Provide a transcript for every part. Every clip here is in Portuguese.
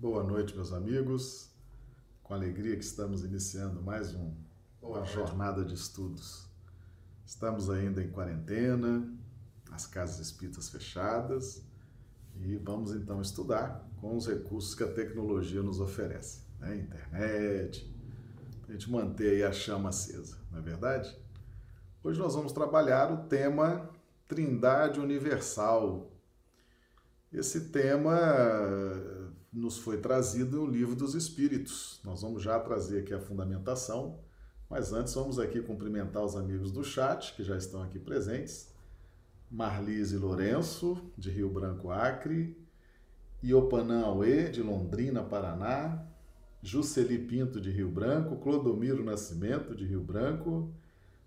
Boa noite, meus amigos. Com alegria que estamos iniciando mais um, uma jornada de estudos. Estamos ainda em quarentena, as casas espíritas fechadas e vamos então estudar com os recursos que a tecnologia nos oferece, né? Internet, a gente manter a chama acesa, não é verdade? Hoje nós vamos trabalhar o tema Trindade Universal. Esse tema nos foi trazido no Livro dos Espíritos. Nós vamos já trazer aqui a fundamentação, mas antes vamos aqui cumprimentar os amigos do chat que já estão aqui presentes. Marlise Lourenço, de Rio Branco, Acre, Iopanã Aue, de Londrina, Paraná, Juceli Pinto, de Rio Branco, Clodomiro Nascimento, de Rio Branco,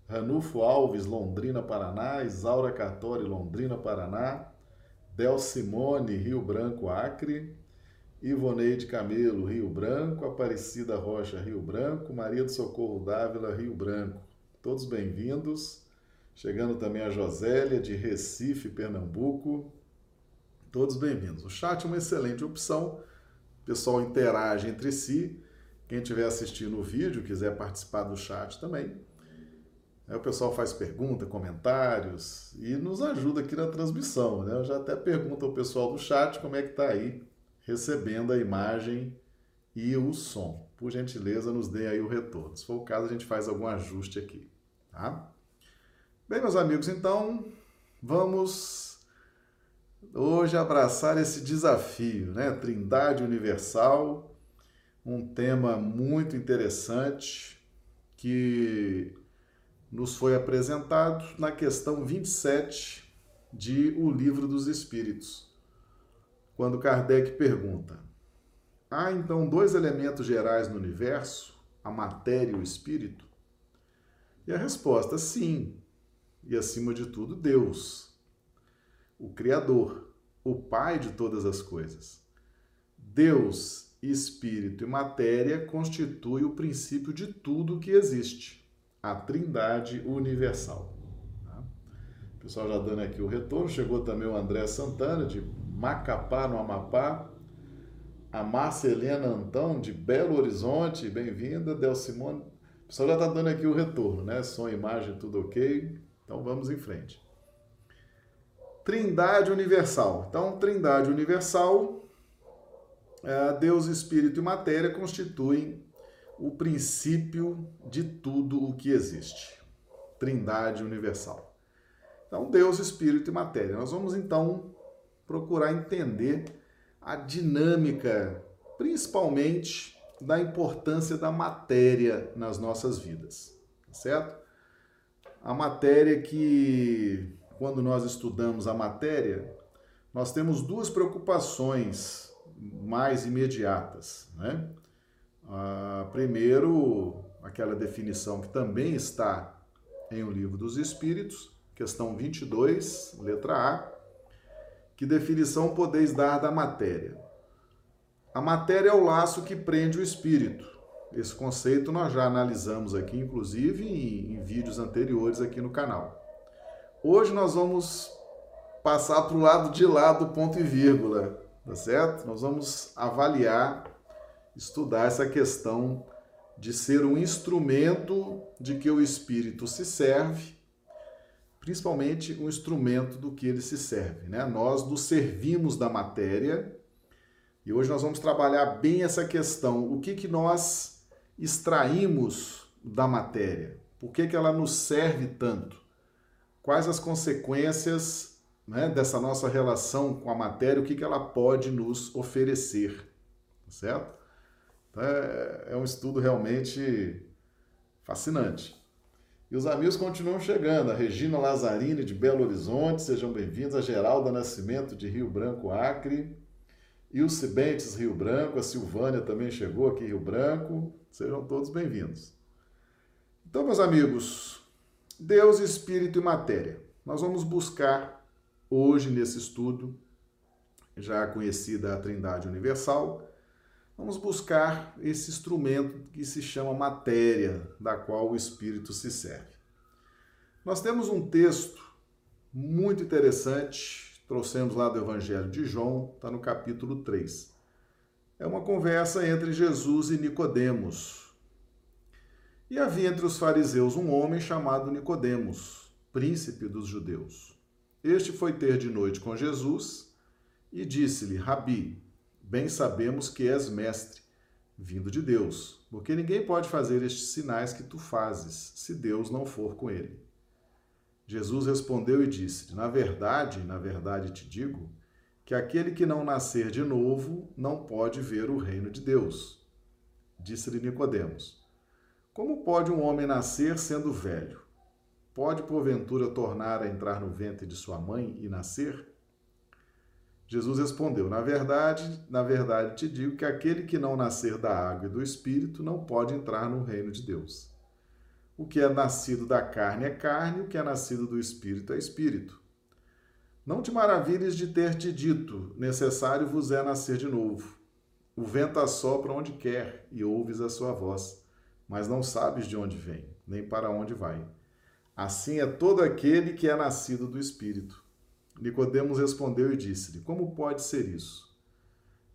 Ranulfo Alves, Londrina, Paraná, Isaura Cartori, Londrina, Paraná, Del Simone, Rio Branco, Acre, Ivoneide Camelo, Rio Branco, Aparecida Rocha, Rio Branco, Maria do Socorro Dávila, Rio Branco. Todos bem-vindos. Chegando também a Josélia, de Recife, Pernambuco. Todos bem-vindos. O chat é uma excelente opção. O pessoal interage entre si. Quem estiver assistindo o vídeo, quiser participar do chat também. Aí o pessoal faz pergunta, comentários e nos ajuda aqui na transmissão. Né? Eu já até pergunto ao pessoal do chat como é que está aí recebendo a imagem e o som. Por gentileza, nos dê aí o retorno. Se for o caso, a gente faz algum ajuste aqui, tá? Bem, meus amigos, então vamos hoje abraçar esse desafio, né? Trindade Universal, um tema muito interessante que nos foi apresentado na questão 27 de O Livro dos Espíritos quando Kardec pergunta: há então dois elementos gerais no universo, a matéria e o espírito? E a resposta: sim, e acima de tudo, Deus, o Criador, o Pai de todas as coisas. Deus, espírito e matéria constituem o princípio de tudo que existe, a Trindade universal. Tá? O pessoal já dando aqui o retorno, chegou também o André Santana, de Macapá, no Amapá. A Márcia Helena Antão, de Belo Horizonte, bem-vinda. Del Simone. O pessoal já está dando aqui o retorno, né? Som, imagem, tudo ok. Então vamos em frente. Trindade Universal. Então, Trindade Universal, é, Deus, Espírito e Matéria constituem o princípio de tudo o que existe. Trindade Universal. Então, Deus, Espírito e Matéria. Nós vamos então procurar entender a dinâmica, principalmente da importância da matéria nas nossas vidas, tá certo? A matéria que, quando nós estudamos a matéria, nós temos duas preocupações mais imediatas, né? Ah, primeiro, aquela definição que também está em O Livro dos Espíritos, questão 22, letra A, que definição podeis dar da matéria? A matéria é o laço que prende o espírito. Esse conceito nós já analisamos aqui, inclusive em, em vídeos anteriores aqui no canal. Hoje nós vamos passar para o lado de lá do ponto e vírgula, tá certo? Nós vamos avaliar, estudar essa questão de ser um instrumento de que o espírito se serve principalmente um instrumento do que ele se serve. Né? Nós nos servimos da matéria e hoje nós vamos trabalhar bem essa questão. O que, que nós extraímos da matéria? Por que, que ela nos serve tanto? Quais as consequências né, dessa nossa relação com a matéria? O que, que ela pode nos oferecer? Tá certo? Então, é, é um estudo realmente fascinante. E os amigos continuam chegando. A Regina Lazzarini, de Belo Horizonte, sejam bem-vindos. A Geralda Nascimento, de Rio Branco, Acre. Ilse Bentes, Rio Branco. A Silvânia também chegou aqui, Rio Branco. Sejam todos bem-vindos. Então, meus amigos, Deus, Espírito e Matéria. Nós vamos buscar hoje nesse estudo, já conhecida a Trindade Universal, Vamos buscar esse instrumento que se chama matéria, da qual o espírito se serve. Nós temos um texto muito interessante, trouxemos lá do Evangelho de João, está no capítulo 3. É uma conversa entre Jesus e Nicodemos. E havia entre os fariseus um homem chamado Nicodemos, príncipe dos judeus. Este foi ter de noite com Jesus e disse-lhe: Rabi, bem sabemos que és mestre, vindo de Deus, porque ninguém pode fazer estes sinais que tu fazes, se Deus não for com ele. Jesus respondeu e disse: Na verdade, na verdade te digo, que aquele que não nascer de novo não pode ver o reino de Deus. Disse-lhe Nicodemos: Como pode um homem nascer sendo velho? Pode porventura tornar a entrar no ventre de sua mãe e nascer? Jesus respondeu: Na verdade, na verdade te digo que aquele que não nascer da água e do espírito não pode entrar no reino de Deus. O que é nascido da carne é carne, o que é nascido do espírito é espírito. Não te maravilhes de ter te dito: necessário vos é nascer de novo. O vento assopra onde quer e ouves a sua voz, mas não sabes de onde vem, nem para onde vai. Assim é todo aquele que é nascido do espírito. Nicodemos respondeu e disse-lhe: Como pode ser isso?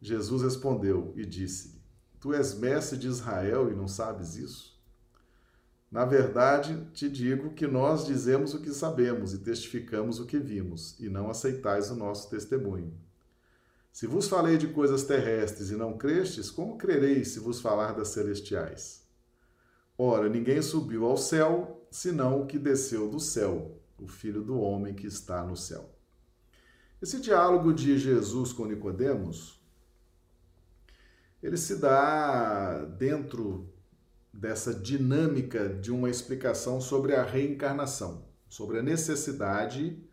Jesus respondeu e disse-lhe: Tu és mestre de Israel e não sabes isso? Na verdade, te digo que nós dizemos o que sabemos e testificamos o que vimos, e não aceitais o nosso testemunho. Se vos falei de coisas terrestres e não crestes, como crereis se vos falar das celestiais? Ora, ninguém subiu ao céu, senão o que desceu do céu, o Filho do homem que está no céu. Esse diálogo de Jesus com Nicodemos, ele se dá dentro dessa dinâmica de uma explicação sobre a reencarnação, sobre a necessidade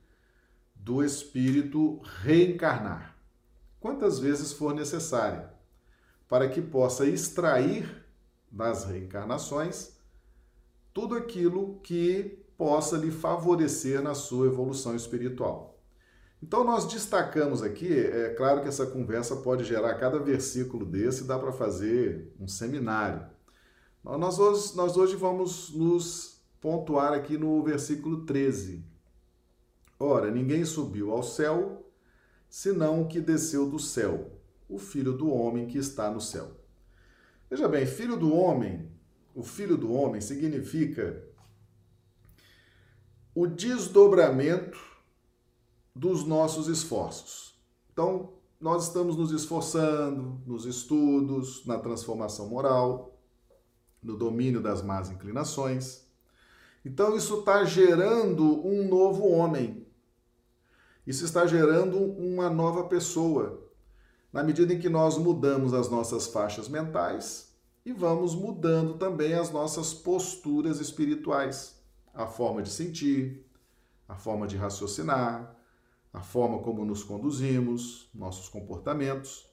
do espírito reencarnar, quantas vezes for necessária, para que possa extrair das reencarnações tudo aquilo que possa lhe favorecer na sua evolução espiritual. Então nós destacamos aqui, é claro que essa conversa pode gerar cada versículo desse, dá para fazer um seminário. Nós hoje, nós hoje vamos nos pontuar aqui no versículo 13. Ora, ninguém subiu ao céu, senão o que desceu do céu, o filho do homem que está no céu. Veja bem, filho do homem, o filho do homem significa o desdobramento dos nossos esforços. Então, nós estamos nos esforçando nos estudos, na transformação moral, no domínio das más inclinações. Então, isso está gerando um novo homem. Isso está gerando uma nova pessoa. Na medida em que nós mudamos as nossas faixas mentais e vamos mudando também as nossas posturas espirituais, a forma de sentir, a forma de raciocinar, a forma como nos conduzimos, nossos comportamentos.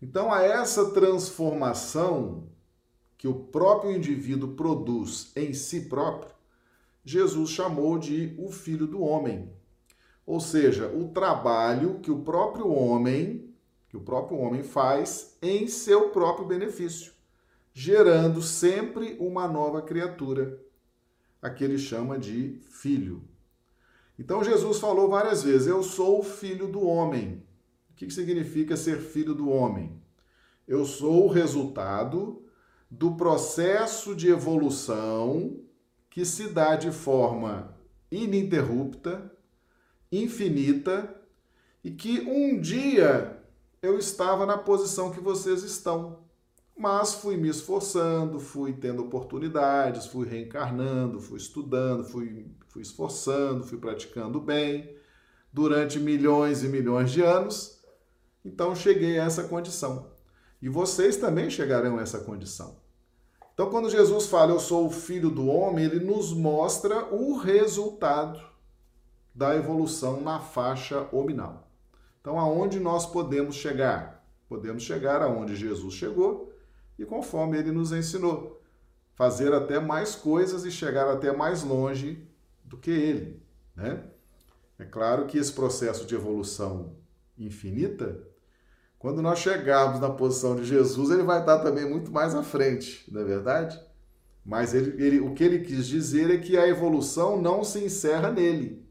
Então, a essa transformação que o próprio indivíduo produz em si próprio, Jesus chamou de o Filho do Homem. Ou seja, o trabalho que o próprio homem, que o próprio homem faz em seu próprio benefício, gerando sempre uma nova criatura, a que ele chama de filho. Então Jesus falou várias vezes: Eu sou o filho do homem. O que significa ser filho do homem? Eu sou o resultado do processo de evolução que se dá de forma ininterrupta, infinita, e que um dia eu estava na posição que vocês estão. Mas fui me esforçando, fui tendo oportunidades, fui reencarnando, fui estudando, fui, fui esforçando, fui praticando bem durante milhões e milhões de anos. Então cheguei a essa condição. E vocês também chegarão a essa condição. Então, quando Jesus fala, Eu sou o filho do homem, ele nos mostra o resultado da evolução na faixa hominal. Então, aonde nós podemos chegar? Podemos chegar aonde Jesus chegou, e conforme ele nos ensinou, fazer até mais coisas e chegar até mais longe do que ele, né? É claro que esse processo de evolução infinita, quando nós chegarmos na posição de Jesus, ele vai estar também muito mais à frente, não é verdade? Mas ele, ele, o que ele quis dizer é que a evolução não se encerra nele.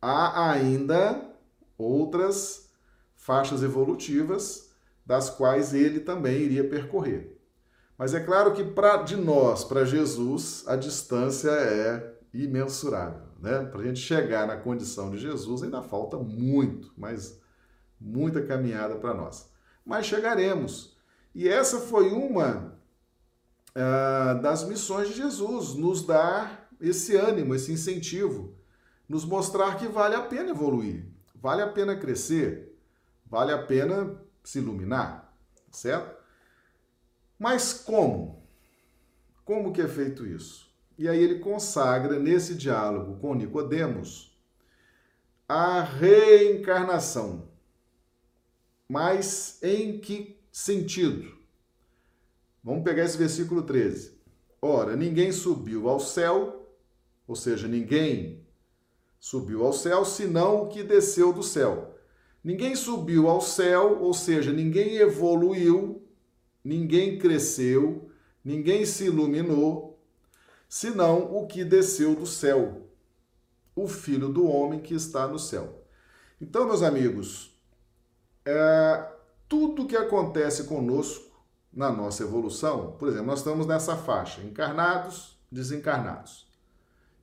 Há ainda outras faixas evolutivas das quais ele também iria percorrer. Mas é claro que pra, de nós para Jesus a distância é imensurável. Né? Para a gente chegar na condição de Jesus ainda falta muito, mas muita caminhada para nós. Mas chegaremos. E essa foi uma uh, das missões de Jesus, nos dar esse ânimo, esse incentivo, nos mostrar que vale a pena evoluir, vale a pena crescer, vale a pena se iluminar, certo? Mas como? Como que é feito isso? E aí ele consagra nesse diálogo com Nicodemos a reencarnação. Mas em que sentido? Vamos pegar esse versículo 13. Ora, ninguém subiu ao céu, ou seja, ninguém subiu ao céu senão o que desceu do céu Ninguém subiu ao céu, ou seja, ninguém evoluiu, ninguém cresceu, ninguém se iluminou, senão o que desceu do céu, o Filho do Homem que está no céu. Então, meus amigos, é, tudo que acontece conosco na nossa evolução, por exemplo, nós estamos nessa faixa, encarnados, desencarnados.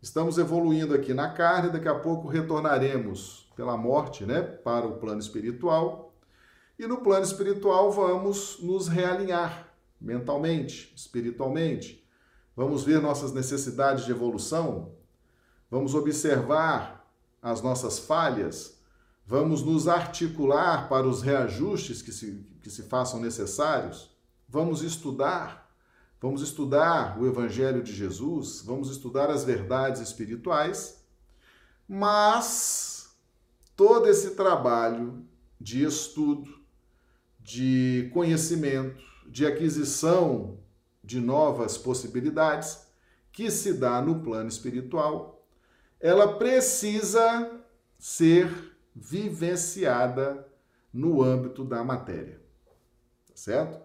Estamos evoluindo aqui na carne, daqui a pouco retornaremos pela morte, né, para o plano espiritual. E no plano espiritual vamos nos realinhar mentalmente, espiritualmente. Vamos ver nossas necessidades de evolução, vamos observar as nossas falhas, vamos nos articular para os reajustes que se, que se façam necessários, vamos estudar, vamos estudar o Evangelho de Jesus, vamos estudar as verdades espirituais, mas todo esse trabalho de estudo, de conhecimento, de aquisição de novas possibilidades que se dá no plano espiritual, ela precisa ser vivenciada no âmbito da matéria. Tá certo?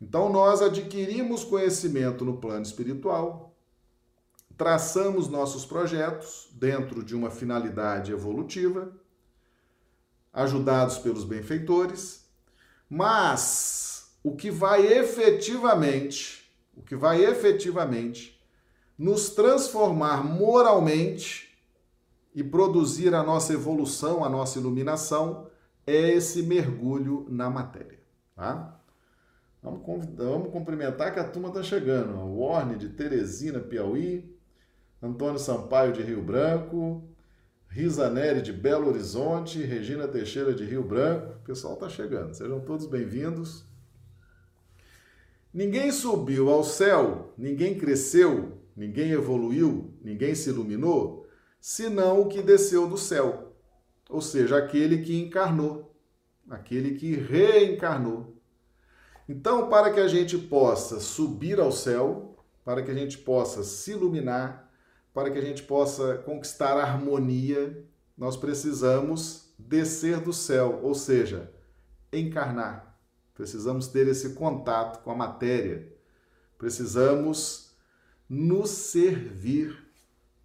Então nós adquirimos conhecimento no plano espiritual, traçamos nossos projetos dentro de uma finalidade evolutiva ajudados pelos benfeitores, mas o que vai efetivamente, o que vai efetivamente nos transformar moralmente e produzir a nossa evolução, a nossa iluminação, é esse mergulho na matéria, tá? Vamos, vamos cumprimentar que a turma está chegando. O Orne de Teresina, Piauí, Antônio Sampaio de Rio Branco, Risa Neri de Belo Horizonte, Regina Teixeira de Rio Branco. O pessoal está chegando, sejam todos bem-vindos. Ninguém subiu ao céu, ninguém cresceu, ninguém evoluiu, ninguém se iluminou, senão o que desceu do céu, ou seja, aquele que encarnou, aquele que reencarnou. Então, para que a gente possa subir ao céu, para que a gente possa se iluminar, para que a gente possa conquistar a harmonia, nós precisamos descer do céu, ou seja, encarnar. Precisamos ter esse contato com a matéria. Precisamos nos servir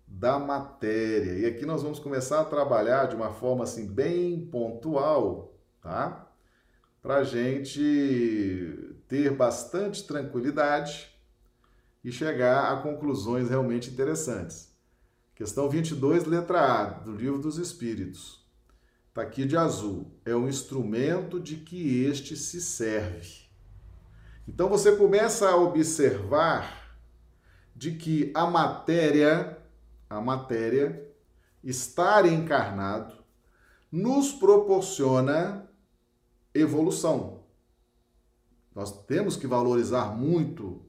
da matéria. E aqui nós vamos começar a trabalhar de uma forma assim bem pontual, tá? Para a gente ter bastante tranquilidade e chegar a conclusões realmente interessantes. Questão 22, letra A, do Livro dos Espíritos. Está aqui de azul. É um instrumento de que este se serve. Então você começa a observar de que a matéria, a matéria, estar encarnado, nos proporciona evolução. Nós temos que valorizar muito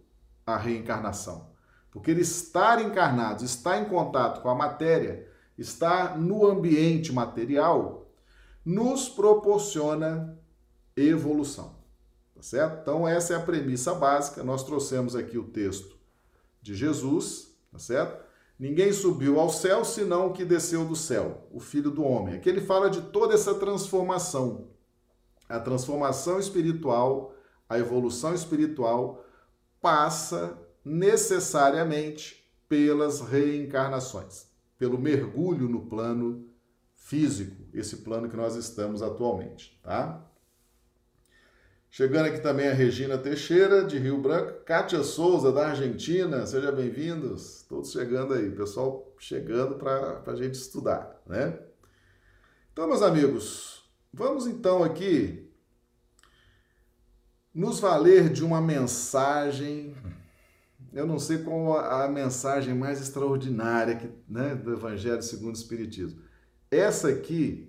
a reencarnação. Porque ele estar encarnado, estar em contato com a matéria, estar no ambiente material, nos proporciona evolução. Tá certo? Então, essa é a premissa básica. Nós trouxemos aqui o texto de Jesus, tá certo? Ninguém subiu ao céu senão o que desceu do céu, o Filho do Homem. Aqui ele fala de toda essa transformação. A transformação espiritual, a evolução espiritual passa necessariamente pelas reencarnações, pelo mergulho no plano físico, esse plano que nós estamos atualmente, tá? Chegando aqui também a Regina Teixeira, de Rio Branco, Kátia Souza, da Argentina, sejam bem-vindos. Todos chegando aí, pessoal chegando para a gente estudar, né? Então, meus amigos, vamos então aqui nos valer de uma mensagem. Eu não sei qual a mensagem mais extraordinária que, né, do Evangelho segundo o Espiritismo. Essa aqui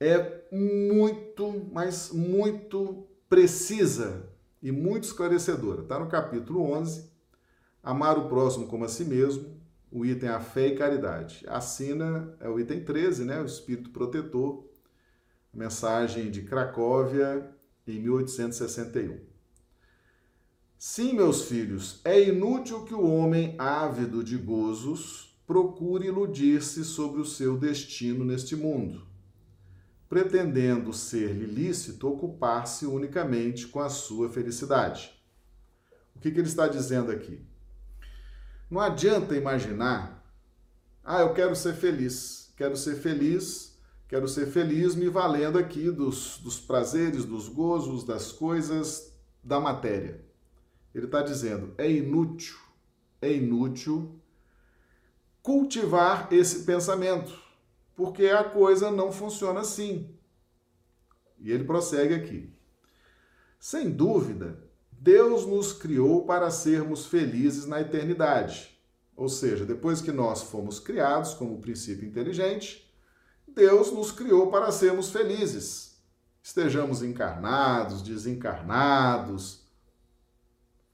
é muito, mas muito precisa e muito esclarecedora. Está no capítulo 11, Amar o próximo como a si mesmo, o item a fé e caridade. Assina é o item 13, né, o espírito protetor, mensagem de Cracóvia em 1861. Sim, meus filhos, é inútil que o homem ávido de gozos procure iludir-se sobre o seu destino neste mundo pretendendo ser-lhe lícito ocupar-se unicamente com a sua felicidade. O que, que ele está dizendo aqui? Não adianta imaginar, ah, eu quero ser feliz, quero ser feliz, quero ser feliz me valendo aqui dos, dos prazeres, dos gozos, das coisas da matéria. Ele está dizendo, é inútil, é inútil cultivar esse pensamento porque a coisa não funciona assim. E ele prossegue aqui. Sem dúvida, Deus nos criou para sermos felizes na eternidade. Ou seja, depois que nós fomos criados como princípio inteligente, Deus nos criou para sermos felizes. Estejamos encarnados, desencarnados.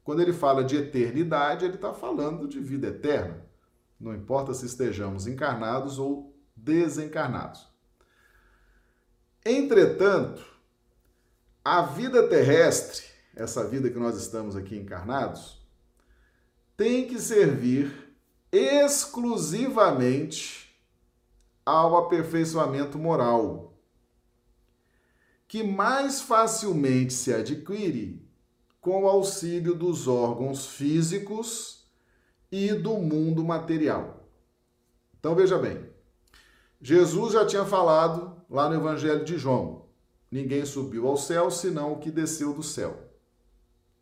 Quando ele fala de eternidade, ele está falando de vida eterna. Não importa se estejamos encarnados ou desencarnados. Entretanto, a vida terrestre, essa vida que nós estamos aqui encarnados, tem que servir exclusivamente ao aperfeiçoamento moral, que mais facilmente se adquire com o auxílio dos órgãos físicos e do mundo material. Então veja bem, Jesus já tinha falado lá no Evangelho de João: ninguém subiu ao céu senão o que desceu do céu,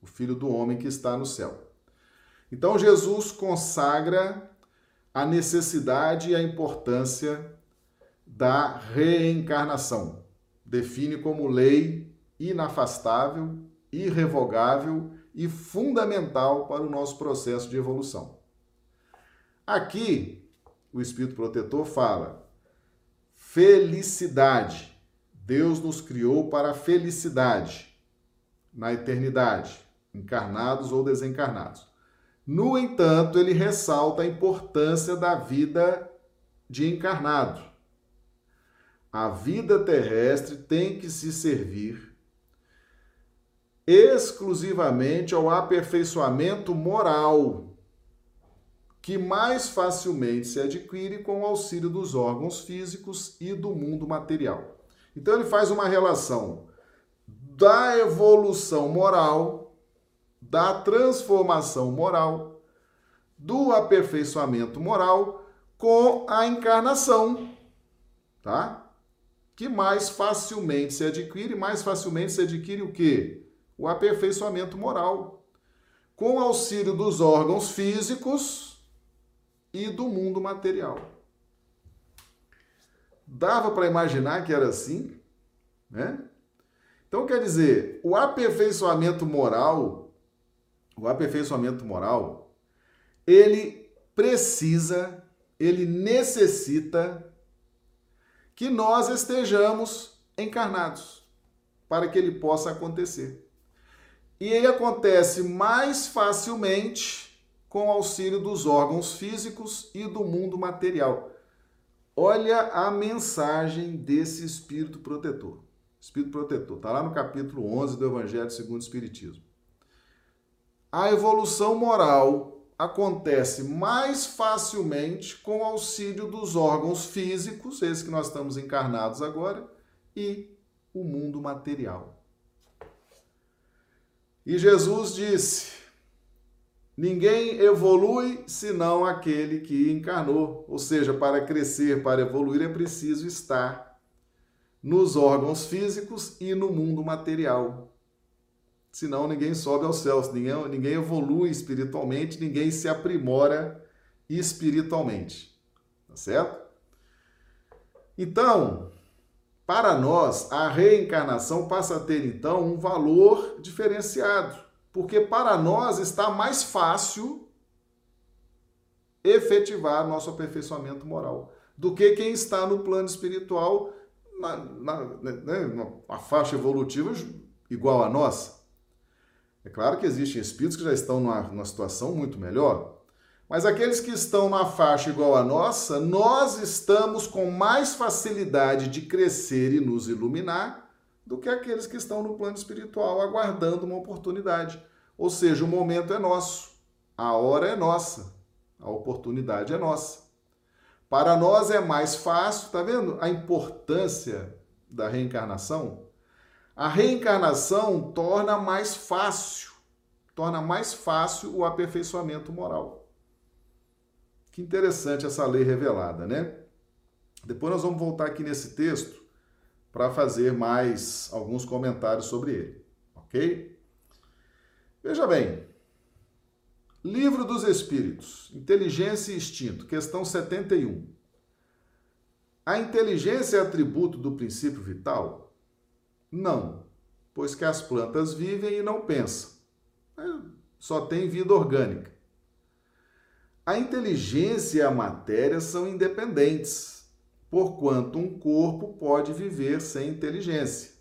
o Filho do Homem que está no céu. Então Jesus consagra a necessidade e a importância da reencarnação. Define como lei inafastável, irrevogável e fundamental para o nosso processo de evolução. Aqui, o Espírito Protetor fala Felicidade. Deus nos criou para a felicidade na eternidade, encarnados ou desencarnados. No entanto, ele ressalta a importância da vida de encarnado. A vida terrestre tem que se servir exclusivamente ao aperfeiçoamento moral que mais facilmente se adquire com o auxílio dos órgãos físicos e do mundo material. Então ele faz uma relação da evolução moral, da transformação moral, do aperfeiçoamento moral com a encarnação, tá? Que mais facilmente se adquire, mais facilmente se adquire o quê? O aperfeiçoamento moral. Com o auxílio dos órgãos físicos, e do mundo material. Dava para imaginar que era assim, né? Então quer dizer, o aperfeiçoamento moral, o aperfeiçoamento moral, ele precisa, ele necessita que nós estejamos encarnados para que ele possa acontecer. E ele acontece mais facilmente com auxílio dos órgãos físicos e do mundo material. Olha a mensagem desse espírito protetor. Espírito protetor, está lá no capítulo 11 do Evangelho segundo o Espiritismo. A evolução moral acontece mais facilmente com auxílio dos órgãos físicos, esses que nós estamos encarnados agora, e o mundo material. E Jesus disse: Ninguém evolui senão aquele que encarnou. Ou seja, para crescer, para evoluir, é preciso estar nos órgãos físicos e no mundo material. Senão ninguém sobe aos céus, ninguém, ninguém evolui espiritualmente, ninguém se aprimora espiritualmente. Tá certo? Então, para nós, a reencarnação passa a ter então um valor diferenciado, porque para nós está mais fácil efetivar nosso aperfeiçoamento moral do que quem está no plano espiritual na, na, né, na faixa evolutiva igual a nossa. É claro que existem espíritos que já estão numa, numa situação muito melhor, mas aqueles que estão na faixa igual a nossa, nós estamos com mais facilidade de crescer e nos iluminar do que aqueles que estão no plano espiritual aguardando uma oportunidade. Ou seja, o momento é nosso, a hora é nossa, a oportunidade é nossa. Para nós é mais fácil, tá vendo a importância da reencarnação? A reencarnação torna mais fácil, torna mais fácil o aperfeiçoamento moral. Que interessante essa lei revelada, né? Depois nós vamos voltar aqui nesse texto para fazer mais alguns comentários sobre ele, ok? Veja bem, Livro dos Espíritos, Inteligência e Instinto, questão 71. A inteligência é atributo do princípio vital? Não, pois que as plantas vivem e não pensam. É, só tem vida orgânica. A inteligência e a matéria são independentes, porquanto um corpo pode viver sem inteligência.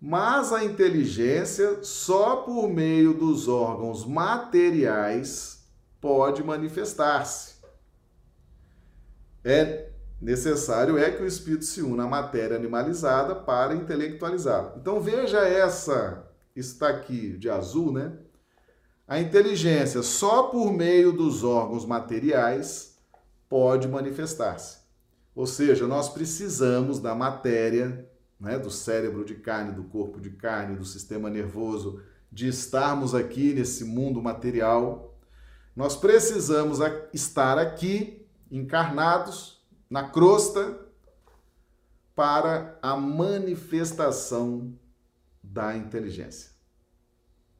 Mas a inteligência, só por meio dos órgãos materiais, pode manifestar-se. É necessário é que o espírito se una à matéria animalizada para intelectualizá-la. Então veja essa está aqui de azul, né? A inteligência, só por meio dos órgãos materiais, pode manifestar-se. Ou seja, nós precisamos da matéria, né, do cérebro de carne, do corpo de carne, do sistema nervoso, de estarmos aqui nesse mundo material. Nós precisamos estar aqui, encarnados, na crosta, para a manifestação da inteligência.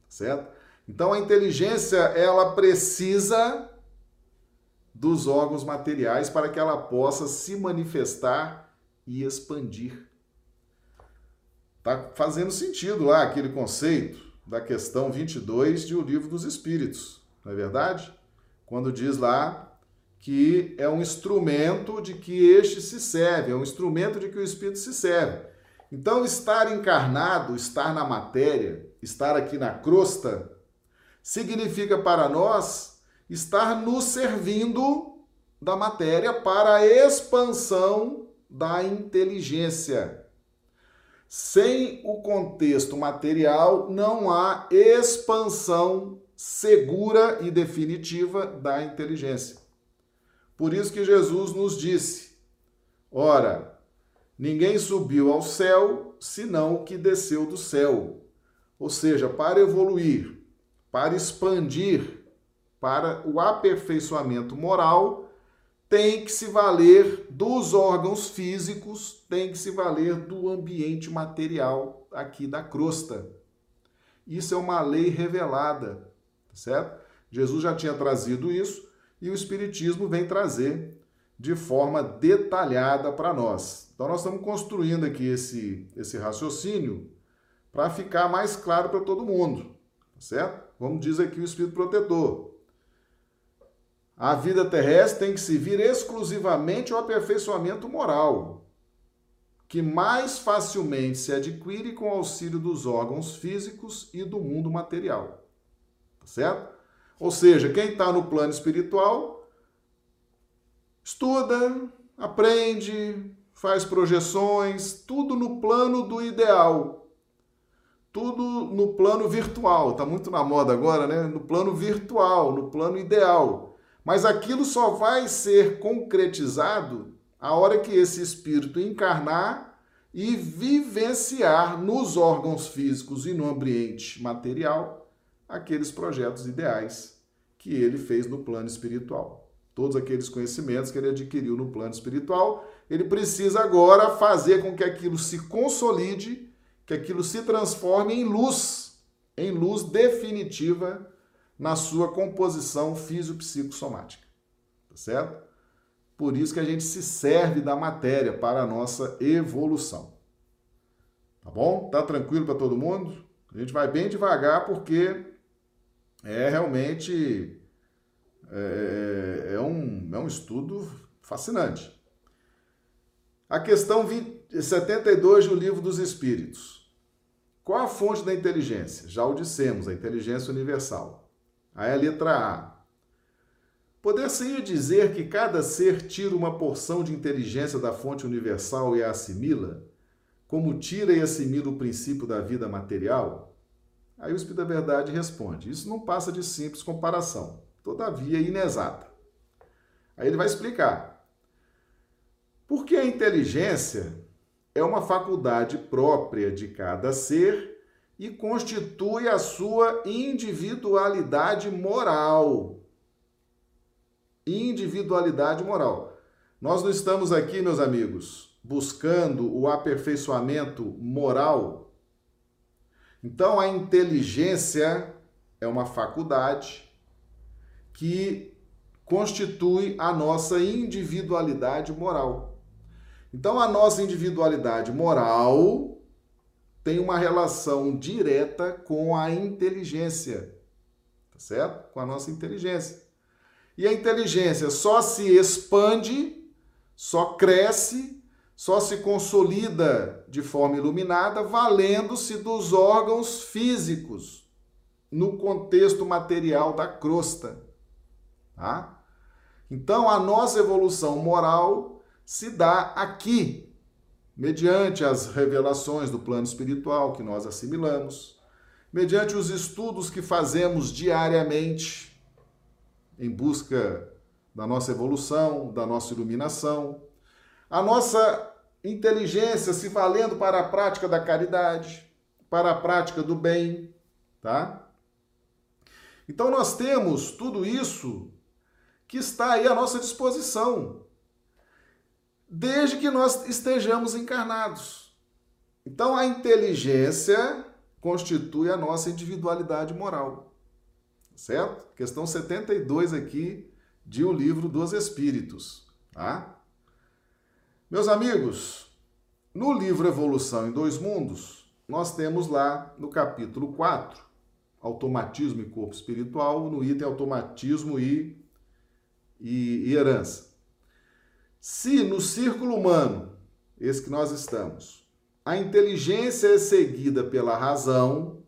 Certo? Então a inteligência ela precisa dos órgãos materiais para que ela possa se manifestar e expandir. Tá fazendo sentido lá aquele conceito da questão 22 de O Livro dos Espíritos, não é verdade? Quando diz lá que é um instrumento de que este se serve, é um instrumento de que o espírito se serve. Então, estar encarnado, estar na matéria, estar aqui na crosta, significa para nós estar nos servindo da matéria para a expansão da inteligência. Sem o contexto material, não há expansão segura e definitiva da inteligência. Por isso que Jesus nos disse: Ora, ninguém subiu ao céu senão o que desceu do céu. Ou seja, para evoluir, para expandir para o aperfeiçoamento moral, tem que se valer dos órgãos físicos, tem que se valer do ambiente material aqui da crosta. Isso é uma lei revelada, tá certo? Jesus já tinha trazido isso e o Espiritismo vem trazer de forma detalhada para nós. Então, nós estamos construindo aqui esse, esse raciocínio para ficar mais claro para todo mundo, tá certo? como diz aqui o Espírito Protetor. A vida terrestre tem que servir exclusivamente ao aperfeiçoamento moral, que mais facilmente se adquire com auxílio dos órgãos físicos e do mundo material. Tá certo? Ou seja, quem está no plano espiritual estuda, aprende, faz projeções, tudo no plano do ideal, tudo no plano virtual. Está muito na moda agora, né? No plano virtual, no plano ideal. Mas aquilo só vai ser concretizado a hora que esse espírito encarnar e vivenciar nos órgãos físicos e no ambiente material aqueles projetos ideais que ele fez no plano espiritual. Todos aqueles conhecimentos que ele adquiriu no plano espiritual, ele precisa agora fazer com que aquilo se consolide que aquilo se transforme em luz, em luz definitiva na sua composição fisiopsicossomática. Tá certo? Por isso que a gente se serve da matéria para a nossa evolução. Tá bom? Tá tranquilo para todo mundo? A gente vai bem devagar porque é realmente é, é, é um, é um estudo fascinante. A questão 20, 72 do Livro dos Espíritos. Qual a fonte da inteligência? Já o dissemos, a inteligência universal. Aí a letra A. Poder-se dizer que cada ser tira uma porção de inteligência da fonte universal e a assimila, como tira e assimila o princípio da vida material? Aí o Espírito da Verdade responde: Isso não passa de simples comparação, todavia inexata. Aí ele vai explicar. Porque a inteligência é uma faculdade própria de cada ser e constitui a sua individualidade moral. Individualidade moral. Nós não estamos aqui, meus amigos, buscando o aperfeiçoamento moral. Então, a inteligência é uma faculdade que constitui a nossa individualidade moral. Então, a nossa individualidade moral tem uma relação direta com a inteligência, tá certo? Com a nossa inteligência. E a inteligência só se expande, só cresce, só se consolida de forma iluminada, valendo-se dos órgãos físicos no contexto material da crosta. Tá? Então, a nossa evolução moral se dá aqui, mediante as revelações do plano espiritual que nós assimilamos, mediante os estudos que fazemos diariamente em busca da nossa evolução, da nossa iluminação, a nossa inteligência se valendo para a prática da caridade, para a prática do bem, tá? Então nós temos tudo isso que está aí à nossa disposição, desde que nós estejamos encarnados. Então, a inteligência constitui a nossa individualidade moral. Certo? Questão 72 aqui de O Livro dos Espíritos. Tá? Meus amigos, no livro Evolução em Dois Mundos, nós temos lá no capítulo 4, Automatismo e Corpo Espiritual, no item Automatismo e e, e herança. Se no círculo humano, esse que nós estamos, a inteligência é seguida pela razão,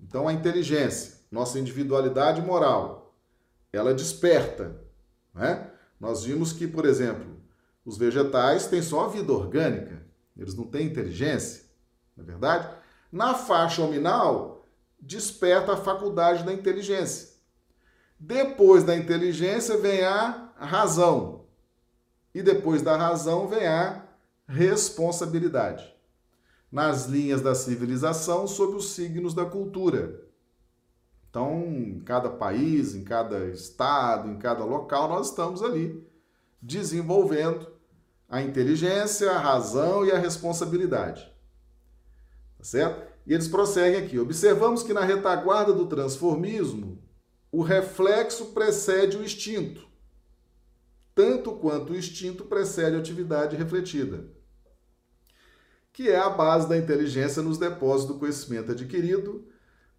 então a inteligência, nossa individualidade moral, ela desperta. Né? Nós vimos que, por exemplo, os vegetais têm só vida orgânica, eles não têm inteligência, não é verdade? Na faixa nominal, desperta a faculdade da inteligência. Depois da inteligência vem a razão. E depois da razão vem a responsabilidade. Nas linhas da civilização, sob os signos da cultura. Então, em cada país, em cada estado, em cada local, nós estamos ali desenvolvendo a inteligência, a razão e a responsabilidade. Tá certo? E eles prosseguem aqui. Observamos que na retaguarda do transformismo, o reflexo precede o instinto, tanto quanto o instinto precede a atividade refletida, que é a base da inteligência nos depósitos do conhecimento adquirido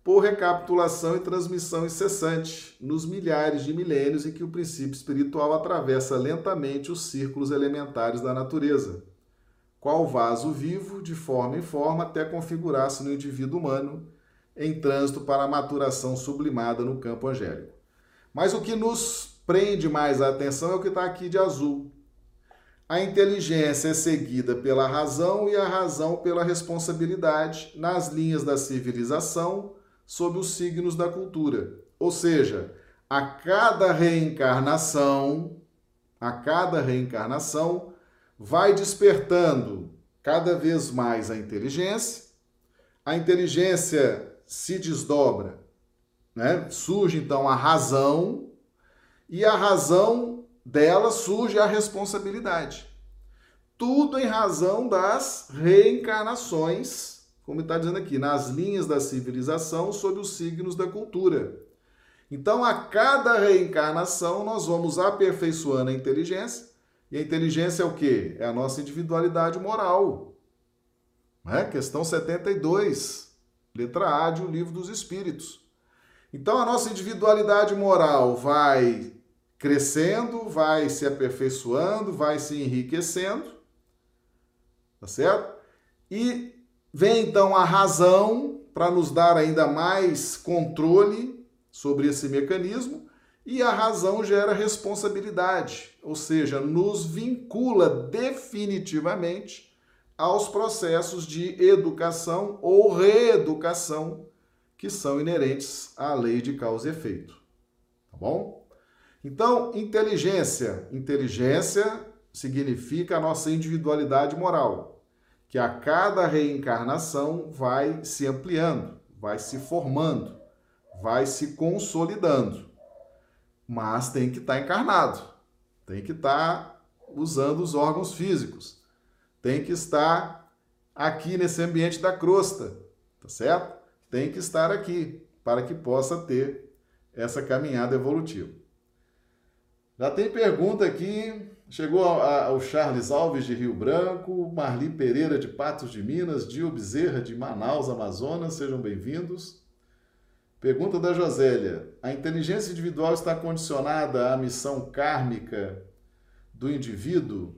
por recapitulação e transmissão incessante nos milhares de milênios em que o princípio espiritual atravessa lentamente os círculos elementares da natureza, qual vaso vivo, de forma em forma, até configurar-se no indivíduo humano em trânsito para a maturação sublimada no campo angélico. Mas o que nos prende mais a atenção é o que está aqui de azul. A inteligência é seguida pela razão e a razão pela responsabilidade nas linhas da civilização sob os signos da cultura. Ou seja, a cada reencarnação, a cada reencarnação, vai despertando cada vez mais a inteligência. A inteligência se desdobra, né? Surge então a razão e a razão dela surge a responsabilidade. Tudo em razão das reencarnações como está dizendo aqui, nas linhas da civilização sob os signos da cultura. Então, a cada reencarnação, nós vamos aperfeiçoando a inteligência. E a inteligência é o quê? É a nossa individualidade moral. Né? Questão 72, letra A de O Livro dos Espíritos. Então, a nossa individualidade moral vai crescendo, vai se aperfeiçoando, vai se enriquecendo, tá certo? E vem então a razão para nos dar ainda mais controle sobre esse mecanismo, e a razão gera responsabilidade, ou seja, nos vincula definitivamente aos processos de educação ou reeducação que são inerentes à lei de causa e efeito. Tá bom? Então, inteligência. Inteligência significa a nossa individualidade moral, que a cada reencarnação vai se ampliando, vai se formando, vai se consolidando. Mas tem que estar tá encarnado, tem que estar tá usando os órgãos físicos, tem que estar aqui nesse ambiente da crosta, tá certo? Tem que estar aqui para que possa ter essa caminhada evolutiva. Já tem pergunta aqui. Chegou o Charles Alves de Rio Branco, Marli Pereira de Patos de Minas, Dio Bezerra de Manaus, Amazonas, sejam bem-vindos. Pergunta da Josélia: A inteligência individual está condicionada à missão kármica do indivíduo?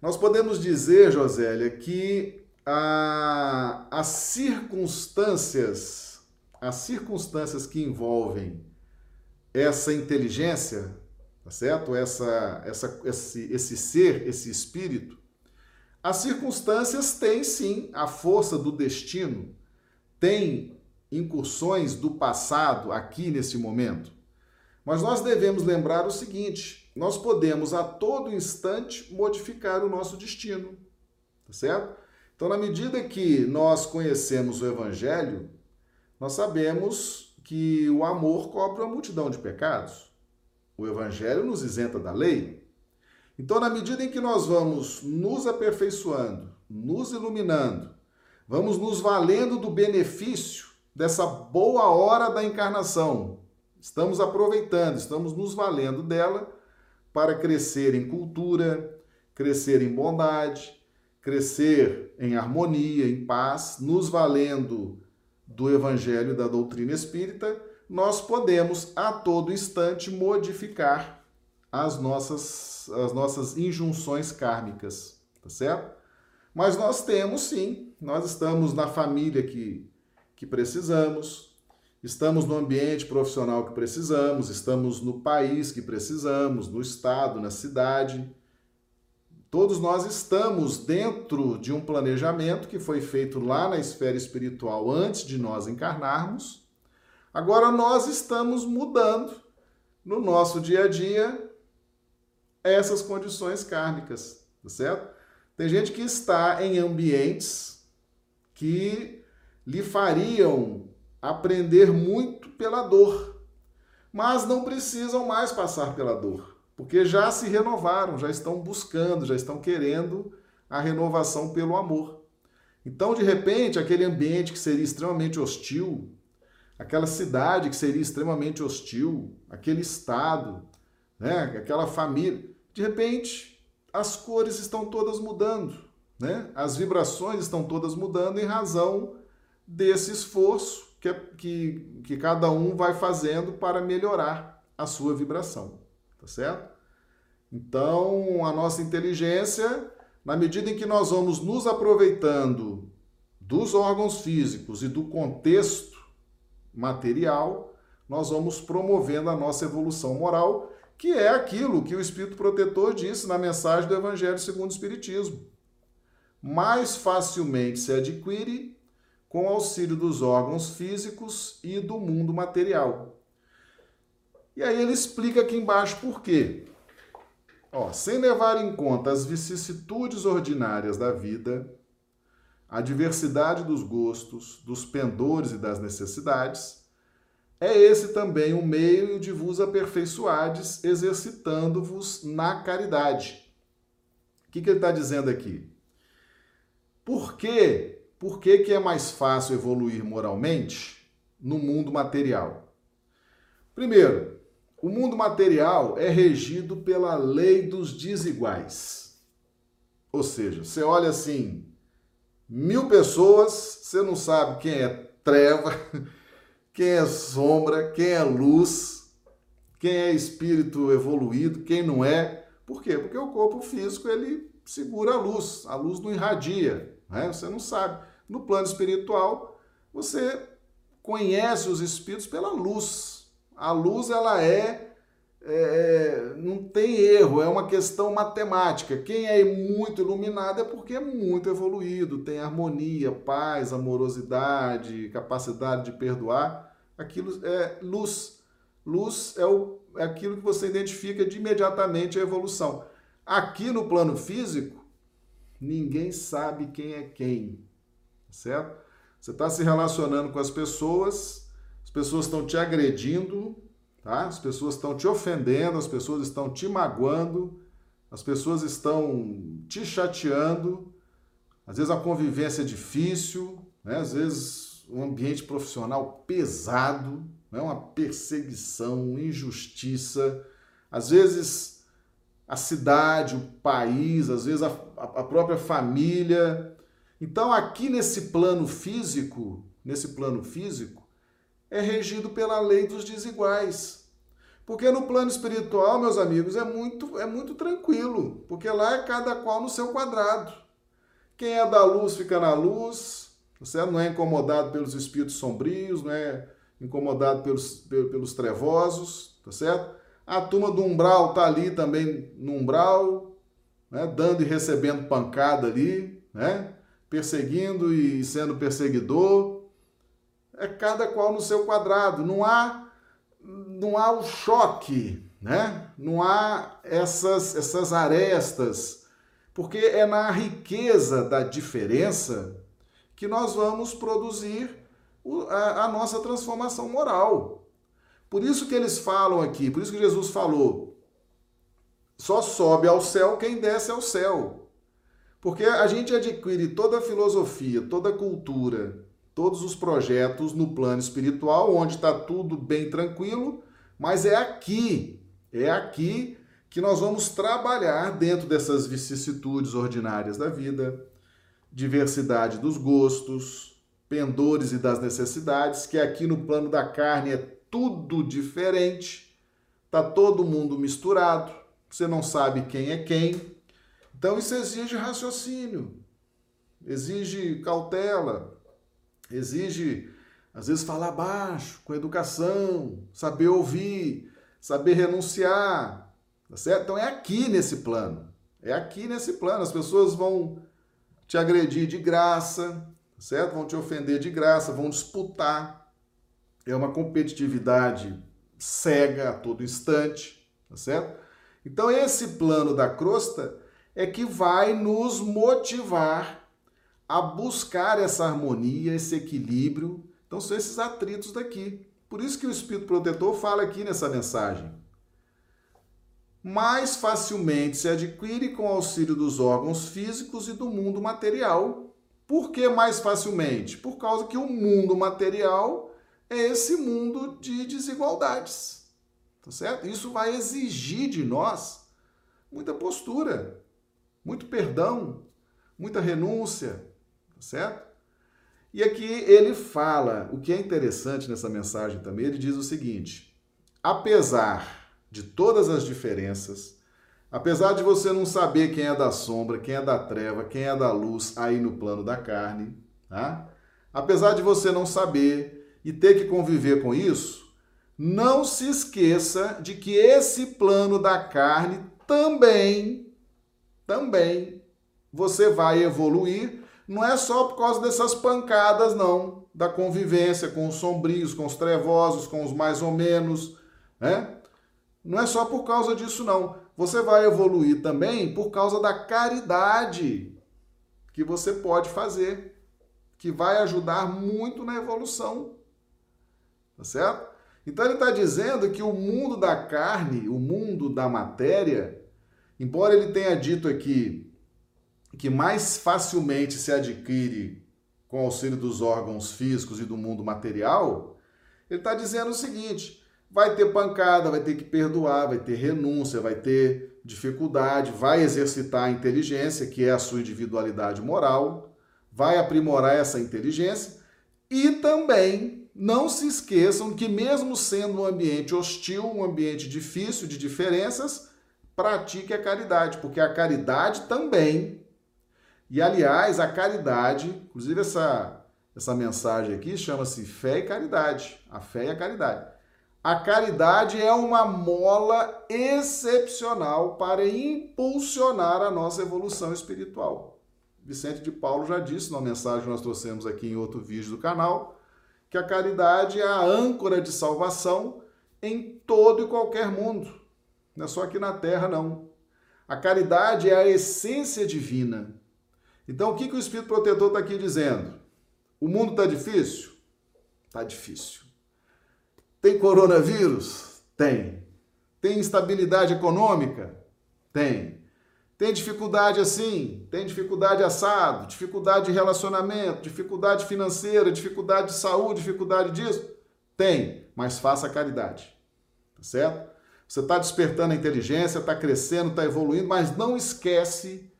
Nós podemos dizer, Josélia, que a, as circunstâncias, as circunstâncias que envolvem essa inteligência, tá certo? Essa, essa, esse, esse ser, esse espírito, as circunstâncias têm sim a força do destino, têm incursões do passado aqui nesse momento. Mas nós devemos lembrar o seguinte: nós podemos a todo instante modificar o nosso destino, tá certo? Então, na medida que nós conhecemos o Evangelho, nós sabemos que o amor cobre uma multidão de pecados. O Evangelho nos isenta da lei. Então, na medida em que nós vamos nos aperfeiçoando, nos iluminando, vamos nos valendo do benefício dessa boa hora da encarnação, estamos aproveitando, estamos nos valendo dela para crescer em cultura, crescer em bondade, crescer em harmonia, em paz, nos valendo do Evangelho e da doutrina espírita, nós podemos a todo instante modificar as nossas, as nossas injunções kármicas, tá certo? Mas nós temos sim, nós estamos na família que, que precisamos, Estamos no ambiente profissional que precisamos, estamos no país que precisamos, no estado, na cidade. Todos nós estamos dentro de um planejamento que foi feito lá na esfera espiritual antes de nós encarnarmos. Agora nós estamos mudando no nosso dia a dia essas condições kármicas, tá certo? Tem gente que está em ambientes que lhe fariam aprender muito pela dor, mas não precisam mais passar pela dor, porque já se renovaram, já estão buscando, já estão querendo a renovação pelo amor. Então, de repente, aquele ambiente que seria extremamente hostil, aquela cidade que seria extremamente hostil, aquele estado, né, aquela família, de repente, as cores estão todas mudando, né? As vibrações estão todas mudando em razão desse esforço que, que, que cada um vai fazendo para melhorar a sua vibração, tá certo? Então, a nossa inteligência, na medida em que nós vamos nos aproveitando dos órgãos físicos e do contexto material, nós vamos promovendo a nossa evolução moral, que é aquilo que o Espírito Protetor disse na mensagem do Evangelho segundo o Espiritismo. Mais facilmente se adquire com auxílio dos órgãos físicos e do mundo material. E aí ele explica aqui embaixo por quê. Ó, sem levar em conta as vicissitudes ordinárias da vida, a diversidade dos gostos, dos pendores e das necessidades, é esse também o meio de vos aperfeiçoades, exercitando-vos na caridade. O que, que ele está dizendo aqui? Por que por que, que é mais fácil evoluir moralmente no mundo material? Primeiro, o mundo material é regido pela lei dos desiguais. Ou seja, você olha assim, mil pessoas, você não sabe quem é treva, quem é sombra, quem é luz, quem é espírito evoluído, quem não é. Por quê? Porque o corpo físico ele segura a luz, a luz não irradia, né? você não sabe. No plano espiritual, você conhece os espíritos pela luz. A luz ela é é, não tem erro, é uma questão matemática. Quem é muito iluminado é porque é muito evoluído, tem harmonia, paz, amorosidade, capacidade de perdoar. Aquilo é luz. Luz é, o, é aquilo que você identifica de imediatamente a evolução. Aqui no plano físico, ninguém sabe quem é quem, certo? Você está se relacionando com as pessoas, as pessoas estão te agredindo, Tá? As pessoas estão te ofendendo, as pessoas estão te magoando, as pessoas estão te chateando. Às vezes a convivência é difícil, né? às vezes um ambiente profissional pesado, né? uma perseguição, injustiça. Às vezes a cidade, o país, às vezes a, a própria família. Então, aqui nesse plano físico, nesse plano físico, é regido pela lei dos desiguais. Porque no plano espiritual, meus amigos, é muito, é muito tranquilo, porque lá é cada qual no seu quadrado. Quem é da luz fica na luz, certo? não é incomodado pelos espíritos sombrios, não é incomodado pelos, pelos trevosos, tá certo? A turma do umbral está ali também no umbral, né? dando e recebendo pancada ali, né? perseguindo e sendo perseguidor é cada qual no seu quadrado. Não há não há o choque, né? Não há essas essas arestas, porque é na riqueza da diferença que nós vamos produzir a, a nossa transformação moral. Por isso que eles falam aqui, por isso que Jesus falou: só sobe ao céu quem desce ao céu. Porque a gente adquire toda a filosofia, toda a cultura, todos os projetos no plano espiritual, onde está tudo bem tranquilo, mas é aqui, é aqui que nós vamos trabalhar dentro dessas vicissitudes ordinárias da vida, diversidade dos gostos, pendores e das necessidades, que aqui no plano da carne é tudo diferente, tá todo mundo misturado, você não sabe quem é quem. Então isso exige raciocínio, exige cautela, exige, às vezes, falar baixo, com educação, saber ouvir, saber renunciar, tá certo? Então é aqui nesse plano, é aqui nesse plano. As pessoas vão te agredir de graça, tá certo? Vão te ofender de graça, vão disputar. É uma competitividade cega a todo instante, tá certo? Então esse plano da crosta é que vai nos motivar a buscar essa harmonia, esse equilíbrio. Então são esses atritos daqui. Por isso que o Espírito Protetor fala aqui nessa mensagem. Mais facilmente se adquire com auxílio dos órgãos físicos e do mundo material. Por que mais facilmente? Por causa que o mundo material é esse mundo de desigualdades. Tá certo? Isso vai exigir de nós muita postura, muito perdão, muita renúncia, certo? E aqui ele fala, o que é interessante nessa mensagem também, ele diz o seguinte: apesar de todas as diferenças, apesar de você não saber quem é da sombra, quem é da treva, quem é da luz aí no plano da carne, tá? Apesar de você não saber e ter que conviver com isso, não se esqueça de que esse plano da carne também, também você vai evoluir não é só por causa dessas pancadas, não, da convivência com os sombrios, com os trevosos, com os mais ou menos, né? Não é só por causa disso, não. Você vai evoluir também por causa da caridade que você pode fazer, que vai ajudar muito na evolução. Tá certo? Então ele está dizendo que o mundo da carne, o mundo da matéria, embora ele tenha dito aqui que mais facilmente se adquire com auxílio dos órgãos físicos e do mundo material, ele está dizendo o seguinte: vai ter pancada, vai ter que perdoar, vai ter renúncia, vai ter dificuldade, vai exercitar a inteligência, que é a sua individualidade moral, vai aprimorar essa inteligência e também não se esqueçam que, mesmo sendo um ambiente hostil, um ambiente difícil de diferenças, pratique a caridade, porque a caridade também. E aliás, a caridade, inclusive essa, essa mensagem aqui chama-se fé e caridade. A fé e a caridade. A caridade é uma mola excepcional para impulsionar a nossa evolução espiritual. Vicente de Paulo já disse numa mensagem que nós trouxemos aqui em outro vídeo do canal, que a caridade é a âncora de salvação em todo e qualquer mundo. Não é só aqui na Terra, não. A caridade é a essência divina. Então, o que, que o Espírito Protetor está aqui dizendo? O mundo está difícil? Está difícil. Tem coronavírus? Tem. Tem instabilidade econômica? Tem. Tem dificuldade assim? Tem dificuldade assado? Dificuldade de relacionamento? Dificuldade financeira? Dificuldade de saúde? Dificuldade disso? Tem. Mas faça caridade. Tá certo? Você está despertando a inteligência, está crescendo, está evoluindo, mas não esquece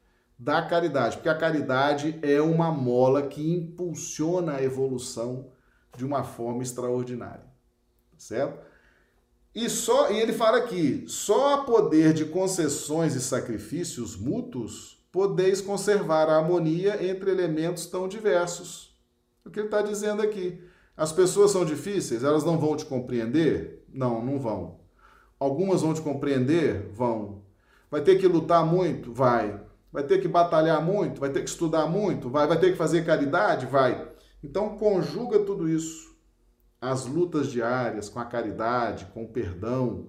da caridade, porque a caridade é uma mola que impulsiona a evolução de uma forma extraordinária. Certo? E só e ele fala aqui, só a poder de concessões e sacrifícios mútuos podeis conservar a harmonia entre elementos tão diversos. O que ele está dizendo aqui? As pessoas são difíceis, elas não vão te compreender? Não, não vão. Algumas vão te compreender? Vão. Vai ter que lutar muito? Vai. Vai ter que batalhar muito? Vai ter que estudar muito? Vai. Vai ter que fazer caridade? Vai. Então conjuga tudo isso. As lutas diárias com a caridade, com o perdão,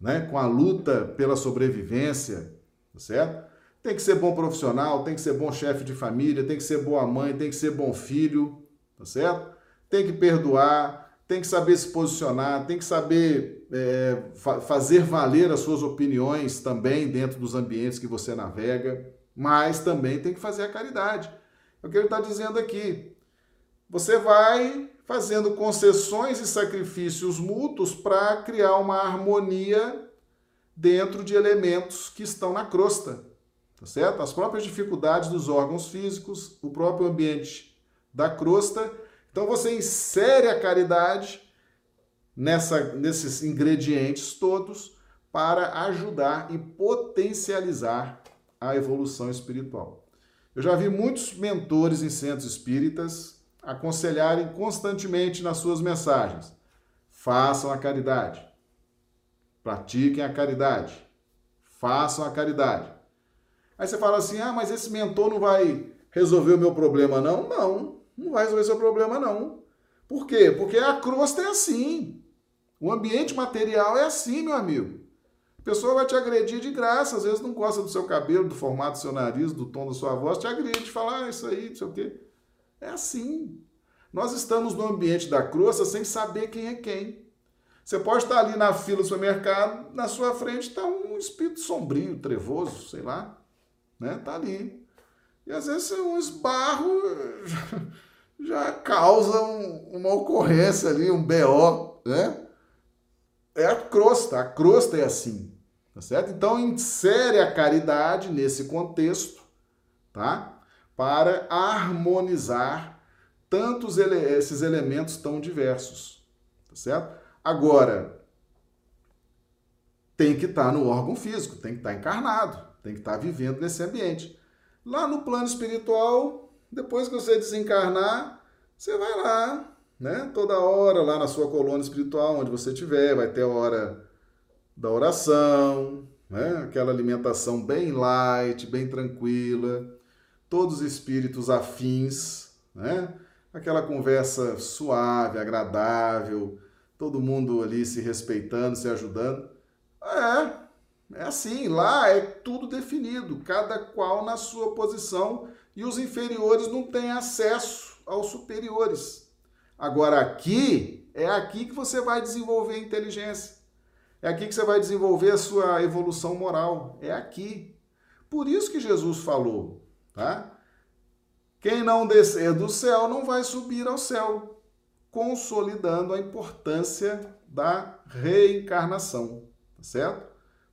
né? com a luta pela sobrevivência, tá certo? Tem que ser bom profissional, tem que ser bom chefe de família, tem que ser boa mãe, tem que ser bom filho, tá certo? Tem que perdoar, tem que saber se posicionar, tem que saber é, fa fazer valer as suas opiniões também dentro dos ambientes que você navega, mas também tem que fazer a caridade. É o que ele está dizendo aqui. Você vai fazendo concessões e sacrifícios mútuos para criar uma harmonia dentro de elementos que estão na crosta, tá certo? As próprias dificuldades dos órgãos físicos, o próprio ambiente da crosta então você insere a caridade nessa, nesses ingredientes todos para ajudar e potencializar a evolução espiritual. Eu já vi muitos mentores em centros espíritas aconselharem constantemente nas suas mensagens: façam a caridade, pratiquem a caridade, façam a caridade. Aí você fala assim: ah, mas esse mentor não vai resolver o meu problema, não? Não não vai resolver seu problema, não. Por quê? Porque a crosta é assim. O ambiente material é assim, meu amigo. A pessoa vai te agredir de graça, às vezes não gosta do seu cabelo, do formato do seu nariz, do tom da sua voz, te agride, fala, ah, isso aí, não sei o quê. É assim. Nós estamos no ambiente da crosta sem saber quem é quem. Você pode estar ali na fila do supermercado, na sua frente está um espírito sombrio, trevoso, sei lá, né? Tá ali. E às vezes um esbarro já, causa um, uma ocorrência ali, um BO, né? É a crosta, a crosta é assim, tá certo? Então insere a caridade nesse contexto, tá? Para harmonizar tantos ele esses elementos tão diversos, tá certo? Agora, tem que estar tá no órgão físico, tem que estar tá encarnado, tem que estar tá vivendo nesse ambiente. Lá no plano espiritual, depois que você desencarnar, você vai lá, né? Toda hora lá na sua colônia espiritual, onde você estiver, vai ter a hora da oração, né? Aquela alimentação bem light, bem tranquila, todos os espíritos afins, né? Aquela conversa suave, agradável, todo mundo ali se respeitando, se ajudando. É, é assim, lá é tudo definido, cada qual na sua posição e os inferiores não têm acesso aos superiores. Agora aqui, é aqui que você vai desenvolver a inteligência. É aqui que você vai desenvolver a sua evolução moral. É aqui. Por isso que Jesus falou, tá? Quem não descer do céu não vai subir ao céu, consolidando a importância da reencarnação, tá certo?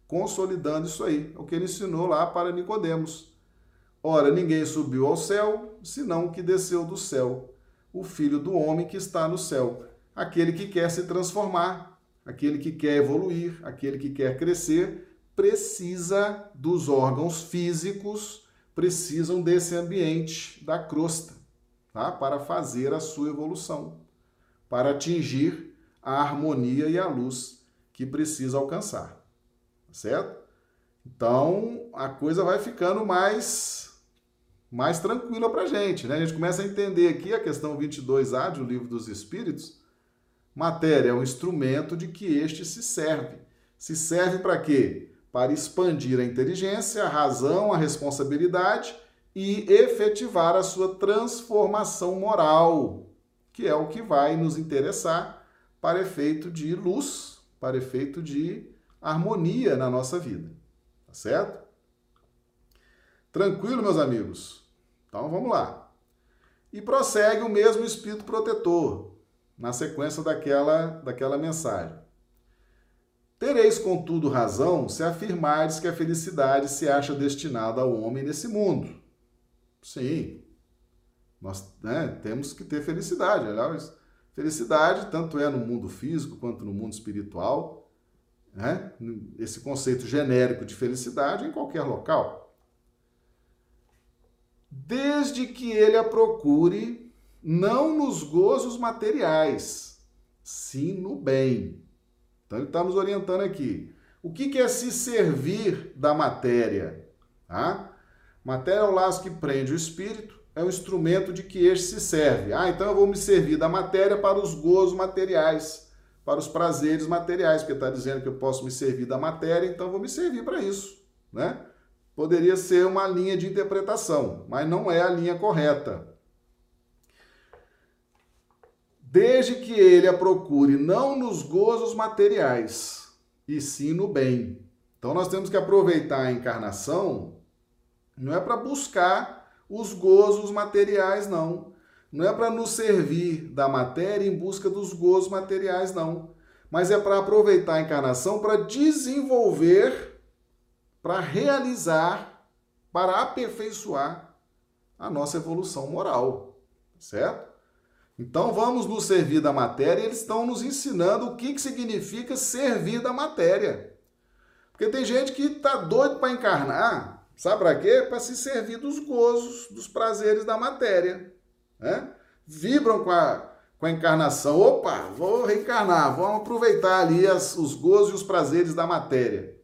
Consolidando isso aí, é o que ele ensinou lá para Nicodemos. Ora, ninguém subiu ao céu, senão o que desceu do céu, o filho do homem que está no céu, aquele que quer se transformar, aquele que quer evoluir, aquele que quer crescer, precisa dos órgãos físicos, precisam desse ambiente da crosta, tá? Para fazer a sua evolução, para atingir a harmonia e a luz que precisa alcançar, tá certo? Então, a coisa vai ficando mais mais tranquila para a gente, né? A gente começa a entender aqui a questão 22A do Livro dos Espíritos. Matéria é um instrumento de que este se serve. Se serve para quê? Para expandir a inteligência, a razão, a responsabilidade e efetivar a sua transformação moral, que é o que vai nos interessar para efeito de luz, para efeito de harmonia na nossa vida. Tá certo? Tranquilo, meus amigos? Então vamos lá. E prossegue o mesmo espírito protetor, na sequência daquela, daquela mensagem. Tereis, contudo, razão se afirmardes que a felicidade se acha destinada ao homem nesse mundo. Sim, nós né, temos que ter felicidade. Aliás, felicidade tanto é no mundo físico quanto no mundo espiritual. Né? Esse conceito genérico de felicidade em qualquer local desde que ele a procure não nos gozos materiais, sim no bem. Então ele está nos orientando aqui. O que, que é se servir da matéria? Tá? Matéria é o laço que prende o espírito, é o instrumento de que este se serve. Ah, então eu vou me servir da matéria para os gozos materiais, para os prazeres materiais, porque está dizendo que eu posso me servir da matéria, então eu vou me servir para isso, né? Poderia ser uma linha de interpretação, mas não é a linha correta. Desde que ele a procure não nos gozos materiais, e sim no bem. Então nós temos que aproveitar a encarnação, não é para buscar os gozos materiais, não. Não é para nos servir da matéria em busca dos gozos materiais, não. Mas é para aproveitar a encarnação para desenvolver para realizar, para aperfeiçoar a nossa evolução moral, certo? Então vamos nos servir da matéria, eles estão nos ensinando o que, que significa servir da matéria. Porque tem gente que está doido para encarnar, sabe para quê? Para se servir dos gozos, dos prazeres da matéria. Né? Vibram com a, com a encarnação. Opa, vou reencarnar, vamos aproveitar ali as, os gozos e os prazeres da matéria.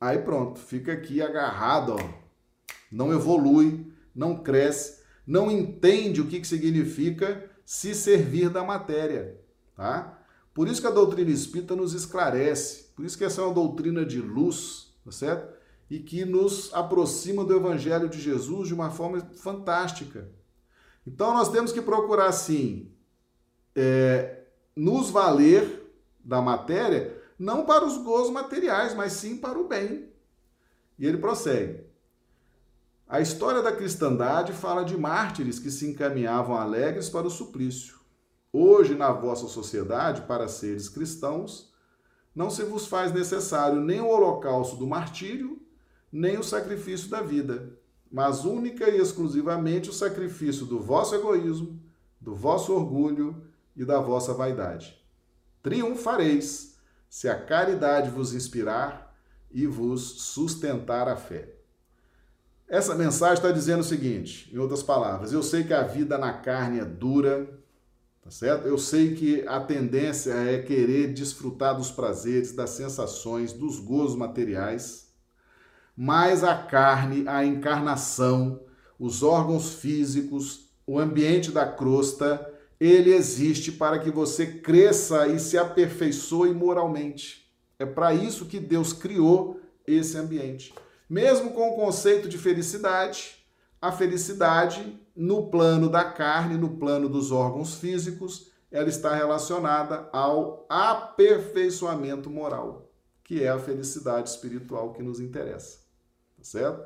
Aí pronto, fica aqui agarrado, ó. Não evolui, não cresce, não entende o que, que significa se servir da matéria, tá? Por isso que a doutrina espírita nos esclarece, por isso que essa é uma doutrina de luz, tá certo? E que nos aproxima do evangelho de Jesus de uma forma fantástica. Então nós temos que procurar, sim, é, nos valer da matéria não para os gozos materiais, mas sim para o bem. E ele prossegue. A história da cristandade fala de mártires que se encaminhavam alegres para o suplício. Hoje, na vossa sociedade, para seres cristãos, não se vos faz necessário nem o holocausto do martírio, nem o sacrifício da vida, mas única e exclusivamente o sacrifício do vosso egoísmo, do vosso orgulho e da vossa vaidade. Triunfareis se a caridade vos inspirar e vos sustentar a fé. Essa mensagem está dizendo o seguinte, em outras palavras, eu sei que a vida na carne é dura, tá certo? Eu sei que a tendência é querer desfrutar dos prazeres, das sensações, dos gozos materiais, mas a carne, a encarnação, os órgãos físicos, o ambiente da crosta ele existe para que você cresça e se aperfeiçoe moralmente. É para isso que Deus criou esse ambiente. Mesmo com o conceito de felicidade, a felicidade no plano da carne, no plano dos órgãos físicos, ela está relacionada ao aperfeiçoamento moral, que é a felicidade espiritual que nos interessa. Tá certo?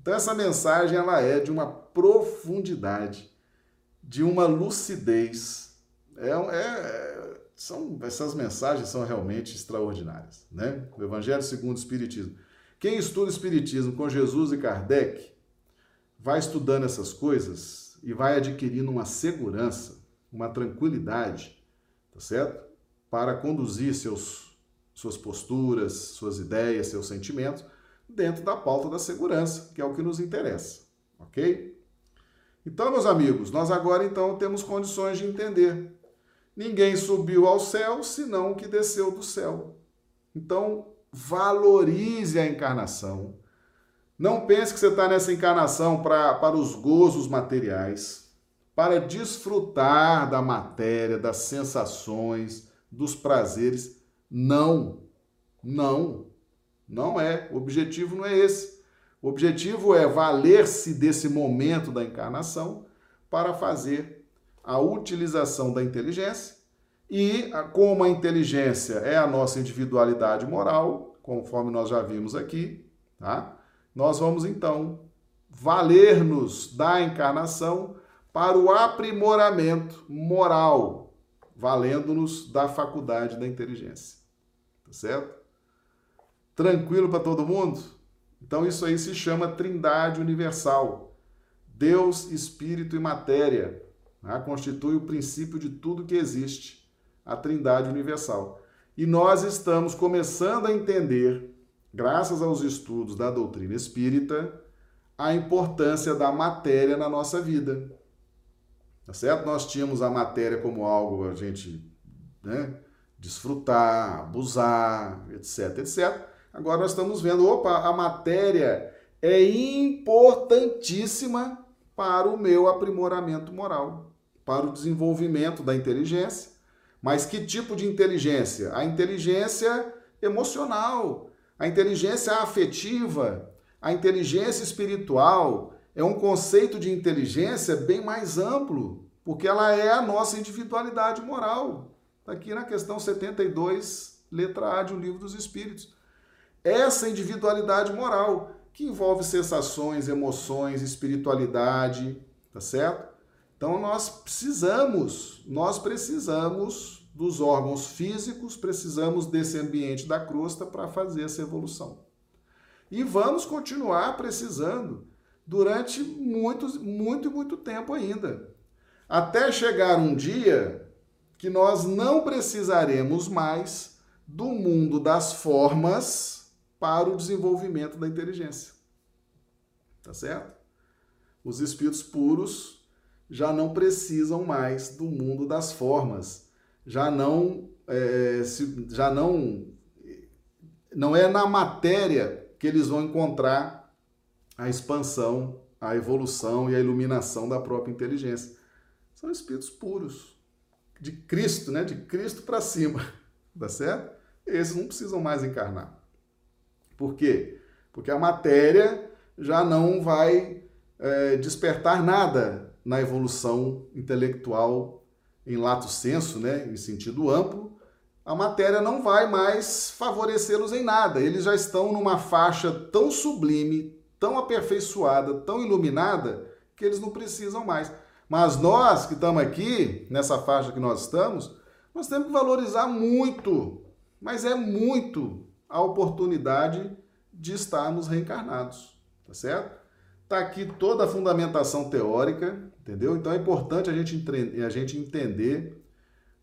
Então essa mensagem ela é de uma profundidade, de uma lucidez. É, é, são, essas mensagens são realmente extraordinárias. Né? O Evangelho segundo o Espiritismo. Quem estuda Espiritismo com Jesus e Kardec vai estudando essas coisas e vai adquirindo uma segurança, uma tranquilidade, tá certo? Para conduzir seus, suas posturas, suas ideias, seus sentimentos dentro da pauta da segurança, que é o que nos interessa, ok? Então, meus amigos, nós agora então temos condições de entender. Ninguém subiu ao céu senão o que desceu do céu. Então, valorize a encarnação. Não pense que você está nessa encarnação pra, para os gozos materiais, para desfrutar da matéria, das sensações, dos prazeres. Não, não, não é. O objetivo não é esse. O objetivo é valer-se desse momento da encarnação para fazer a utilização da inteligência e como a inteligência é a nossa individualidade moral, conforme nós já vimos aqui, tá? Nós vamos então valer-nos da encarnação para o aprimoramento moral, valendo-nos da faculdade da inteligência. Tá certo? Tranquilo para todo mundo? Então isso aí se chama Trindade Universal. Deus, Espírito e Matéria né? constitui o princípio de tudo que existe a Trindade Universal. E nós estamos começando a entender, graças aos estudos da doutrina espírita, a importância da matéria na nossa vida. Tá certo? Nós tínhamos a matéria como algo a gente né, desfrutar, abusar, etc, etc. Agora nós estamos vendo, opa, a matéria é importantíssima para o meu aprimoramento moral, para o desenvolvimento da inteligência mas que tipo de inteligência? A inteligência emocional, a inteligência afetiva, a inteligência espiritual. É um conceito de inteligência bem mais amplo, porque ela é a nossa individualidade moral. Está aqui na questão 72, letra A de O Livro dos Espíritos. Essa individualidade moral, que envolve sensações, emoções, espiritualidade, tá certo? Então nós precisamos, nós precisamos dos órgãos físicos, precisamos desse ambiente da crosta para fazer essa evolução. E vamos continuar precisando durante muito, muito, muito tempo ainda. Até chegar um dia que nós não precisaremos mais do mundo das formas para o desenvolvimento da inteligência. Tá certo? Os espíritos puros já não precisam mais do mundo das formas, já não, é, se, já não, não é na matéria que eles vão encontrar a expansão, a evolução e a iluminação da própria inteligência. São espíritos puros, de Cristo, né? De Cristo para cima, tá certo? Esses não precisam mais encarnar. Por quê? Porque a matéria já não vai é, despertar nada na evolução intelectual em lato senso, né, em sentido amplo, a matéria não vai mais favorecê-los em nada. Eles já estão numa faixa tão sublime, tão aperfeiçoada, tão iluminada, que eles não precisam mais. Mas nós que estamos aqui, nessa faixa que nós estamos, nós temos que valorizar muito, mas é muito, a oportunidade de estarmos reencarnados, tá certo? Está aqui toda a fundamentação teórica, entendeu? Então é importante a gente, a gente entender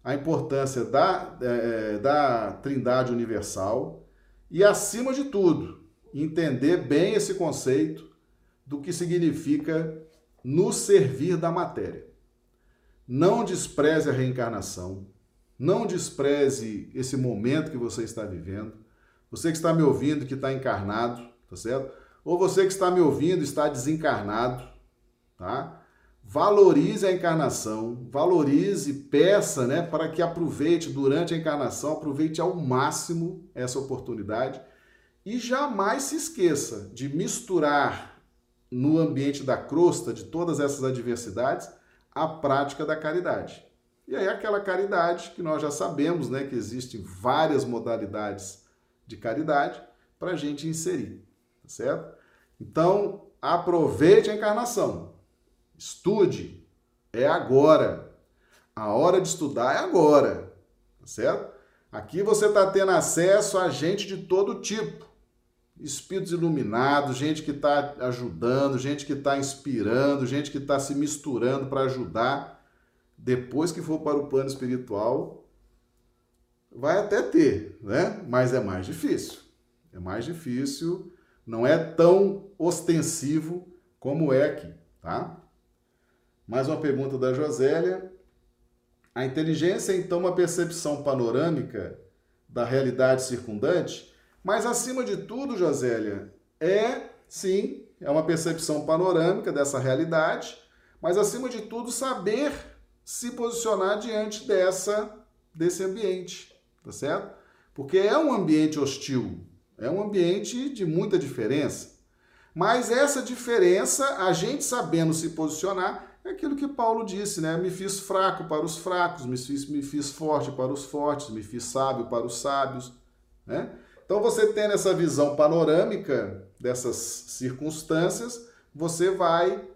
a importância da, é, da Trindade Universal e, acima de tudo, entender bem esse conceito do que significa nos servir da matéria. Não despreze a reencarnação, não despreze esse momento que você está vivendo. Você que está me ouvindo, que está encarnado, tá certo? ou você que está me ouvindo está desencarnado, tá? Valorize a encarnação, valorize, peça, né, para que aproveite durante a encarnação, aproveite ao máximo essa oportunidade e jamais se esqueça de misturar no ambiente da crosta de todas essas adversidades a prática da caridade. E aí aquela caridade que nós já sabemos, né, que existem várias modalidades de caridade para a gente inserir, tá certo? Então, aproveite a encarnação. Estude. É agora. A hora de estudar é agora. Tá certo? Aqui você está tendo acesso a gente de todo tipo. Espíritos iluminados, gente que está ajudando, gente que está inspirando, gente que está se misturando para ajudar. Depois que for para o plano espiritual, vai até ter, né? Mas é mais difícil. É mais difícil, não é tão ostensivo como é aqui, tá? Mais uma pergunta da Josélia. A inteligência é então uma percepção panorâmica da realidade circundante, mas acima de tudo, Josélia, é sim, é uma percepção panorâmica dessa realidade, mas acima de tudo saber se posicionar diante dessa desse ambiente, tá certo? Porque é um ambiente hostil, é um ambiente de muita diferença. Mas essa diferença, a gente sabendo se posicionar, é aquilo que Paulo disse, né? Me fiz fraco para os fracos, me fiz, me fiz forte para os fortes, me fiz sábio para os sábios, né? Então, você tendo essa visão panorâmica dessas circunstâncias, você vai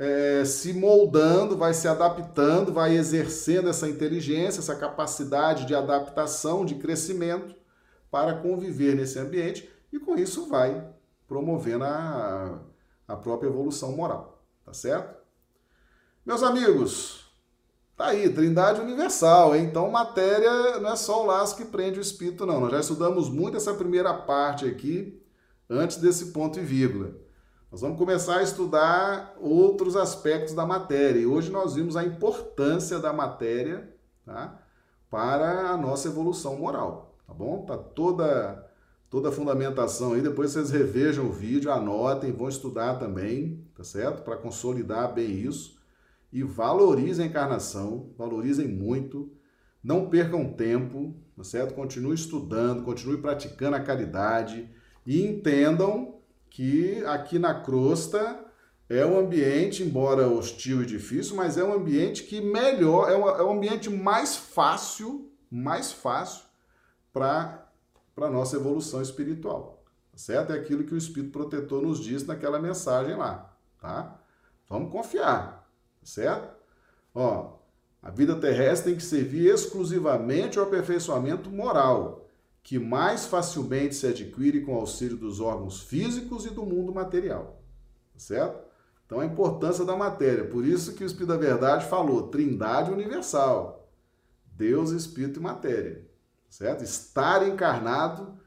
é, se moldando, vai se adaptando, vai exercendo essa inteligência, essa capacidade de adaptação, de crescimento para conviver nesse ambiente e com isso vai promovendo a, a própria evolução moral, tá certo? Meus amigos, tá aí, Trindade Universal, hein? então matéria não é só o laço que prende o espírito, não. Nós já estudamos muito essa primeira parte aqui, antes desse ponto e vírgula. Nós vamos começar a estudar outros aspectos da matéria. E hoje nós vimos a importância da matéria tá? para a nossa evolução moral. Tá bom? Tá toda, toda a fundamentação aí. Depois vocês revejam o vídeo, anotem, vão estudar também, tá certo? Para consolidar bem isso. E valorizem a encarnação, valorizem muito. Não percam tempo, tá certo? Continue estudando, continue praticando a caridade e entendam que aqui na crosta é um ambiente, embora hostil e difícil, mas é um ambiente que melhor, é, é um ambiente mais fácil, mais fácil para a nossa evolução espiritual. Tá certo? É aquilo que o Espírito Protetor nos diz naquela mensagem lá, tá? Vamos confiar, tá certo? Ó, a vida terrestre tem que servir exclusivamente ao aperfeiçoamento moral, que mais facilmente se adquire com auxílio dos órgãos físicos e do mundo material. Certo? Então a importância da matéria. Por isso que o Espírito da Verdade falou Trindade universal. Deus, Espírito e matéria. Certo? Estar encarnado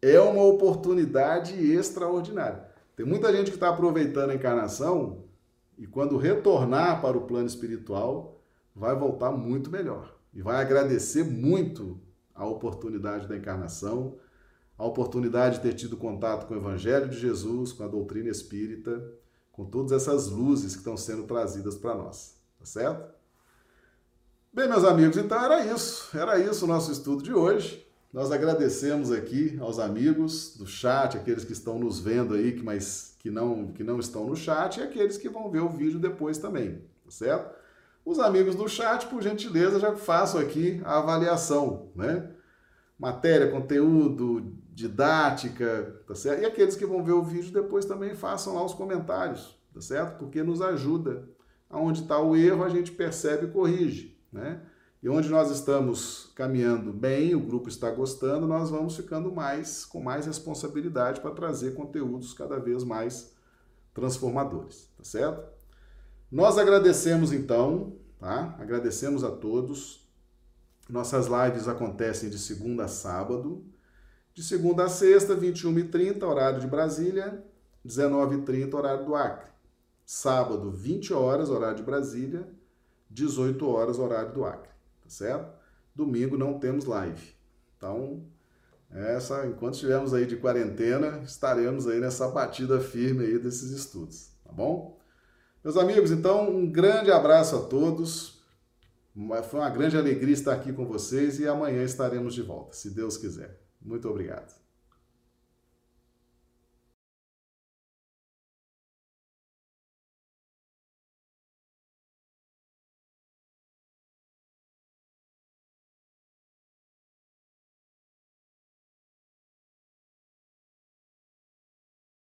é uma oportunidade extraordinária. Tem muita gente que está aproveitando a encarnação e quando retornar para o plano espiritual, vai voltar muito melhor. E vai agradecer muito a oportunidade da encarnação, a oportunidade de ter tido contato com o Evangelho de Jesus, com a doutrina espírita, com todas essas luzes que estão sendo trazidas para nós. Tá certo? Bem, meus amigos, então era isso. Era isso o nosso estudo de hoje. Nós agradecemos aqui aos amigos do chat, aqueles que estão nos vendo aí, que, mas que não, que não estão no chat, e aqueles que vão ver o vídeo depois também, tá certo? Os amigos do chat, por gentileza, já façam aqui a avaliação, né? Matéria, conteúdo, didática, tá certo? E aqueles que vão ver o vídeo depois também façam lá os comentários, tá certo? Porque nos ajuda. Aonde está o erro, a gente percebe e corrige, né? E onde nós estamos caminhando bem, o grupo está gostando, nós vamos ficando mais com mais responsabilidade para trazer conteúdos cada vez mais transformadores, tá certo? Nós agradecemos então, tá? Agradecemos a todos. Nossas lives acontecem de segunda a sábado, de segunda a sexta, 21h30, horário de Brasília, 19h30, horário do Acre. Sábado, 20 horas, horário de Brasília, 18 horas, horário do Acre, tá certo? Domingo não temos live. Então, essa, enquanto estivermos aí de quarentena, estaremos aí nessa batida firme aí desses estudos, tá bom? Meus amigos, então, um grande abraço a todos. Foi uma grande alegria estar aqui com vocês e amanhã estaremos de volta, se Deus quiser. Muito obrigado.